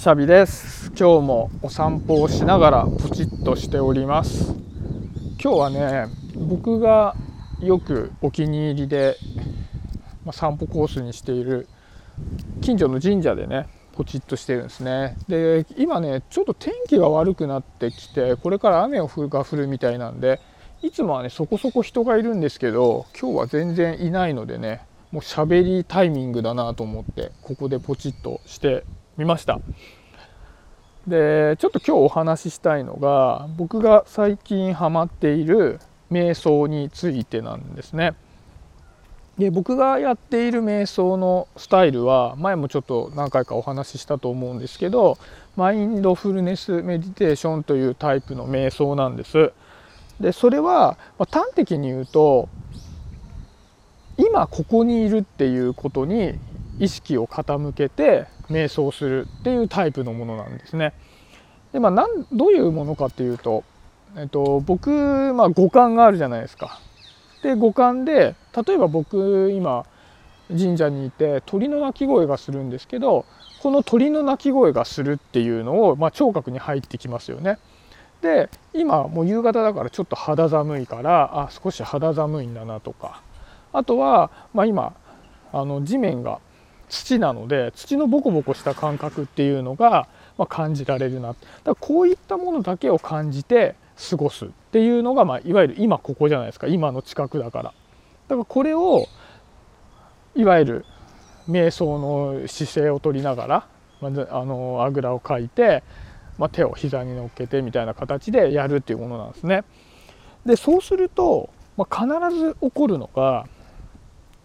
シャビです。今日もお散歩をしながらポチッとしております。今日はね僕がよくお気に入りで、まあ、散歩コースにしている近所の神社でねポチッとしてるんですね。で今ねちょっと天気が悪くなってきてこれから雨が降るみたいなんでいつもはねそこそこ人がいるんですけど今日は全然いないのでねもう喋りタイミングだなと思ってここでポチッとしてみました。でちょっと今日お話ししたいのが僕が最近ハマっている瞑想についてなんですね。で僕がやっている瞑想のスタイルは前もちょっと何回かお話ししたと思うんですけどマインドフルネスメディテーションというタイプの瞑想なんです。でそれは、ま端的に言うと今ここにいるっていうことに意識を傾けて瞑想するっていうタイプのものなんですね。でまあ、なんどういうものかっていうと、えっと、僕、まあ、五感があるじゃないですか。で五感で例えば僕今神社にいて鳥の鳴き声がするんですけどこの鳥の鳴き声がするっていうのを、まあ、聴覚に入ってきますよね。で今もう夕方だからちょっと肌寒いからあ少し肌寒いんだなとかあとは、まあ、今あの地面が土なので土のボコボコした感覚っていうのが、まあ、感じられるな。だからこういったものだけを感じて過ごすっていうのが、まあ、いわゆる今ここじゃないですか。今の近くだから。だからこれをいわゆる瞑想の姿勢をとりながら、まあ、あのあぐらをかいて、まあ、手を膝に乗っけてみたいな形でやるっていうものなんですね。でそうすると、まあ、必ず起こるのが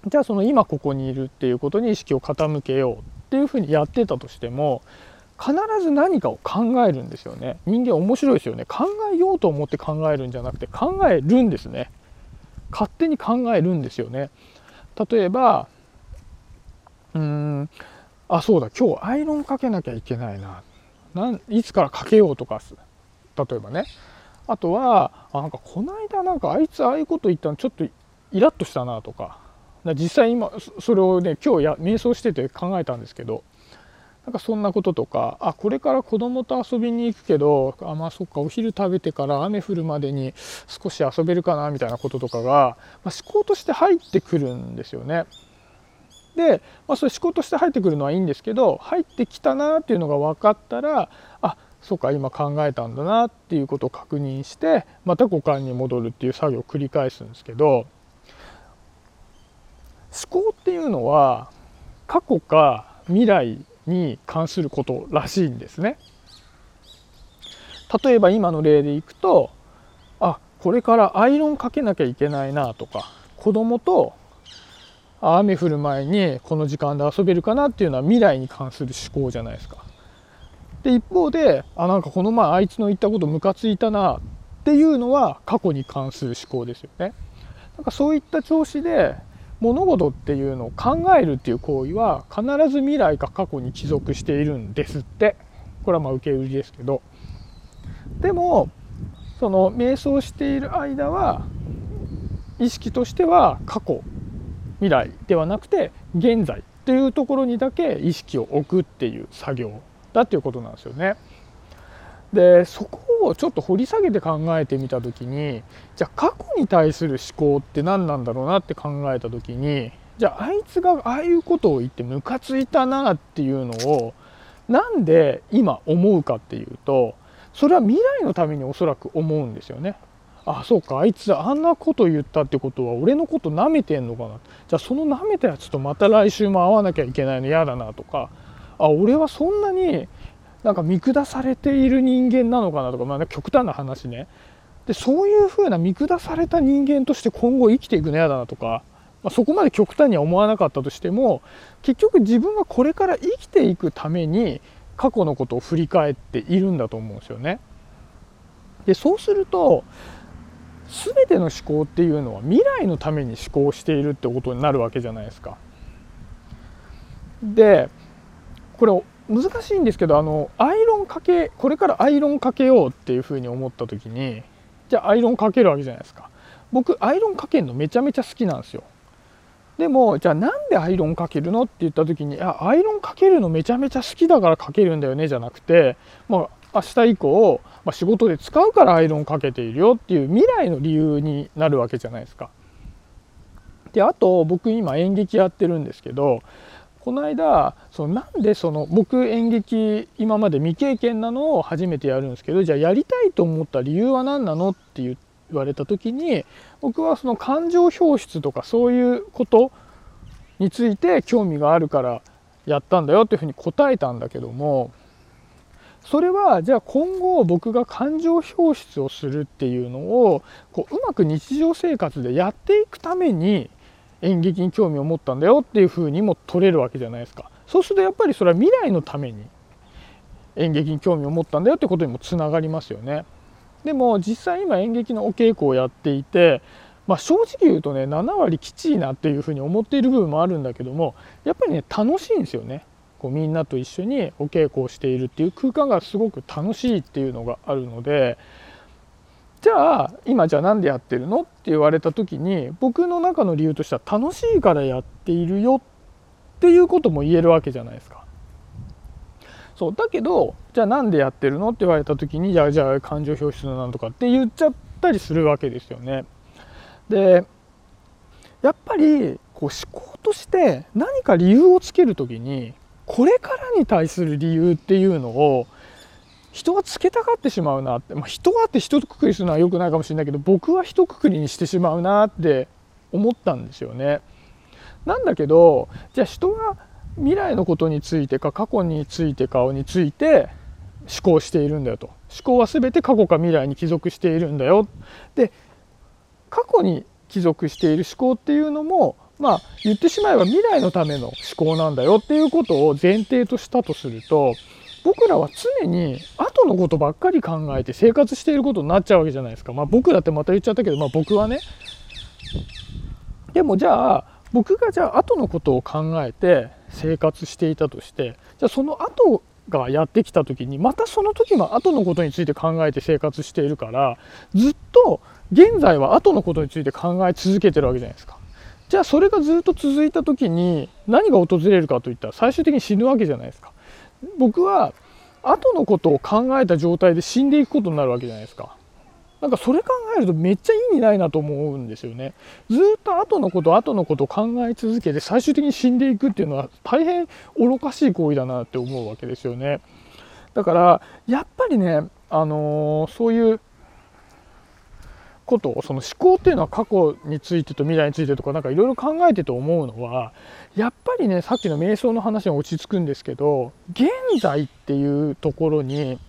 じゃあその今ここにいるっていうことに意識を傾けようっていうふうにやってたとしても必ず何かを考えるんですよね。人間面白いですよね。考えようと思って考えるんじゃなくて考えるんですね。勝手に考えるんですよね。例えばうーんあそうだ今日アイロンかけなきゃいけないな。なんいつからかけようとか例えばね。あとはあなんかこの間なんかあいつああいうこと言ったのちょっとイラッとしたなとか。実際今それをね今日や瞑想してて考えたんですけどなんかそんなこととかあこれから子供と遊びに行くけどあまあそっかお昼食べてから雨降るまでに少し遊べるかなみたいなこととかが、まあ、思考として入ってくるんですよね。で、まあ、それ思考として入ってくるのはいいんですけど入ってきたなっていうのが分かったらあそうか今考えたんだなっていうことを確認してまた五感に戻るっていう作業を繰り返すんですけど思考っていうのは過去か未来に関することらしいんですね。例えば今の例でいくとあこれからアイロンかけなきゃいけないなとか子供と雨降る前にこの時間で遊べるかなっていうのは未来に関する思考じゃないですか。で一方であなんかこの前あいつの言ったことムカついたなっていうのは過去に関する思考ですよね。なんかそういった調子で物事っていうのを考えるっていう行為は必ず未来か過去に帰属しているんですってこれはまあ受け売りですけどでもその瞑想している間は意識としては過去未来ではなくて現在というところにだけ意識を置くっていう作業だっていうことなんですよね。でそこをちょっと掘り下げて考えてみた時にじゃあ過去に対する思考って何なんだろうなって考えた時にじゃああいつがああいうことを言ってムカついたなっていうのをなんで今思うかっていうとそれは未来のためにおそらく思うんですよね。あそうかあいつあんなこと言ったってことは俺のこと舐めてんのかなじゃあその舐めたやつとまた来週も会わなきゃいけないの嫌だなとかあ俺はそんなになんか見下されている人間なのかなとか、まあ、極端な話ねでそういうふうな見下された人間として今後生きていくの嫌だなとか、まあ、そこまで極端には思わなかったとしても結局自分がこれから生きていくために過去のことを振り返っているんだと思うんですよね。でそうすると全ての思考っていうのは未来のために思考しているってことになるわけじゃないですか。でこれ難しいんですけどあのアイロンかけこれからアイロンかけようっていうふうに思った時にじゃあアイロンかけるわけじゃないですか僕アイロンかけるのめちゃめちゃ好きなんですよでもじゃあなんでアイロンかけるのって言った時にあアイロンかけるのめちゃめちゃ好きだからかけるんだよねじゃなくて、まあ、明日以降、まあ、仕事で使うからアイロンかけているよっていう未来の理由になるわけじゃないですか。であと僕今演劇やってるんですけどこの間そのなんでその僕演劇今まで未経験なのを初めてやるんですけどじゃあやりたいと思った理由は何なのって言われた時に僕はその感情表出とかそういうことについて興味があるからやったんだよっていうふうに答えたんだけどもそれはじゃあ今後僕が感情表出をするっていうのをこううまく日常生活でやっていくために演劇に興味を持ったんだよっていうふうにも取れるわけじゃないですか。そうするとやっぱりそれは未来のために演劇に興味を持ったんだよってことにもつながりますよね。でも実際今演劇のお稽古をやっていてまあ、正直言うとね7割きちいなっていうふうに思っている部分もあるんだけどもやっぱりね楽しいんですよね。こうみんなと一緒にお稽古をしているっていう空間がすごく楽しいっていうのがあるのでじゃあ今じゃあ何でやってるのって言われた時に僕の中の理由としては楽しいからやっているよっていうことも言えるわけじゃないですか。そうだけどじゃあなんでやってるのって言われた時にじゃあじゃあ感情表出のなんとかって言っちゃったりするわけですよね。でやっぱりこう思考として何か理由をつける時にこれからに対する理由っていうのを人はつけたがってしまうなって、まあ、人はって一括りするのは良くないかもしれないけど僕は一括りにしてしまうなって思ったんですよね。なんだけどじゃあ人は未来のことについてか過去についてかについて思考しているんだよと思考は全て過去か未来に帰属しているんだよで過去に帰属している思考っていうのもまあ言ってしまえば未来のための思考なんだよっていうことを前提としたとすると僕らは常に後のことばっかり考えて生活していることになっちゃうわけじゃないですか。まあ僕だってまた言っちゃったけど、まあ僕はね。でもじゃあ僕がじゃあ後のことを考えて生活していたとしてじゃあその後がやってきた時にまたその時も後のことについて考えて生活しているからずっと現在は後のことについて考え続けてるわけじゃないですか。じゃあそれがずっと続いた時に何が訪れるかといったら最終的に死ぬわけじゃないですか。僕は後のことを考えた状態で死んでいくことになるわけじゃないですか。なんかそれ考えるとめっちゃ意味ないなと思うんですよね。ずっと後のこと後のことを考え続けて最終的に死んでいくっていうのは大変愚かしい行為だなって思うわけですよね。だからやっぱりね、あのー、そういうことその思考っていうのは過去についてと未来についてとか何かいろいろ考えてて思うのはやっぱりねさっきの瞑想の話に落ち着くんですけど現在っていうところに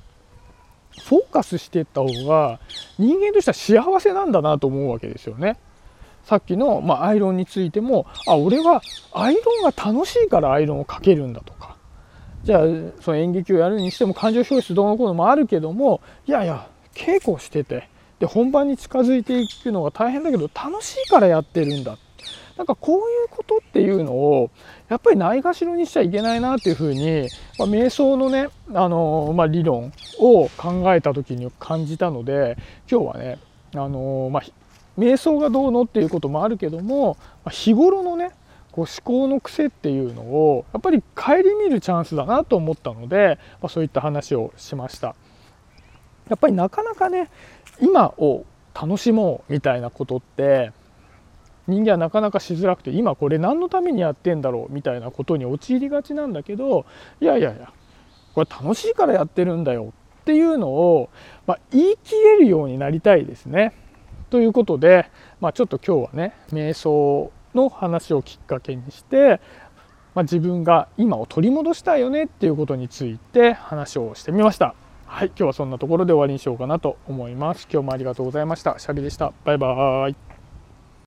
フォーカスしていった方が人間としては幸せなんだなと思うわけですよね。さっきの、まあ、アイロンについてもあ俺はアイロンが楽しいからアイロンをかけるんだとかじゃあその演劇をやるにしても感情表出どうのこうのもあるけどもいやいや稽古しててで本番に近づいていくのが大変だけど楽しいからやってるんだなんかこういうことっていうのをやっぱりないがしろにしちゃいけないなっていうふうに、まあ、瞑想のね、あのまあ、理論を考えた時に感じたので今日はね、あのまあ、瞑想がどうのっていうこともあるけども、ま、日頃のねこう思考の癖っていうのをやっぱり顧みるチャンスだなと思ったので、ま、そういった話をしました。やっぱりなかなかね今を楽しもうみたいなことって人間はなかなかしづらくて今これ何のためにやってんだろうみたいなことに陥りがちなんだけどいやいやいやこれ楽しいからやってるんだよっていうのを、まあ、言い切れるようになりたいですね。ということで、まあ、ちょっと今日はね瞑想の話をきっかけにして、まあ、自分が今を取り戻したいよねっていうことについて話をしてみました。はい、今日はそんなところで終わりにしようかなと思います。今日もありがとうございました。シャビでした。バイバーイ。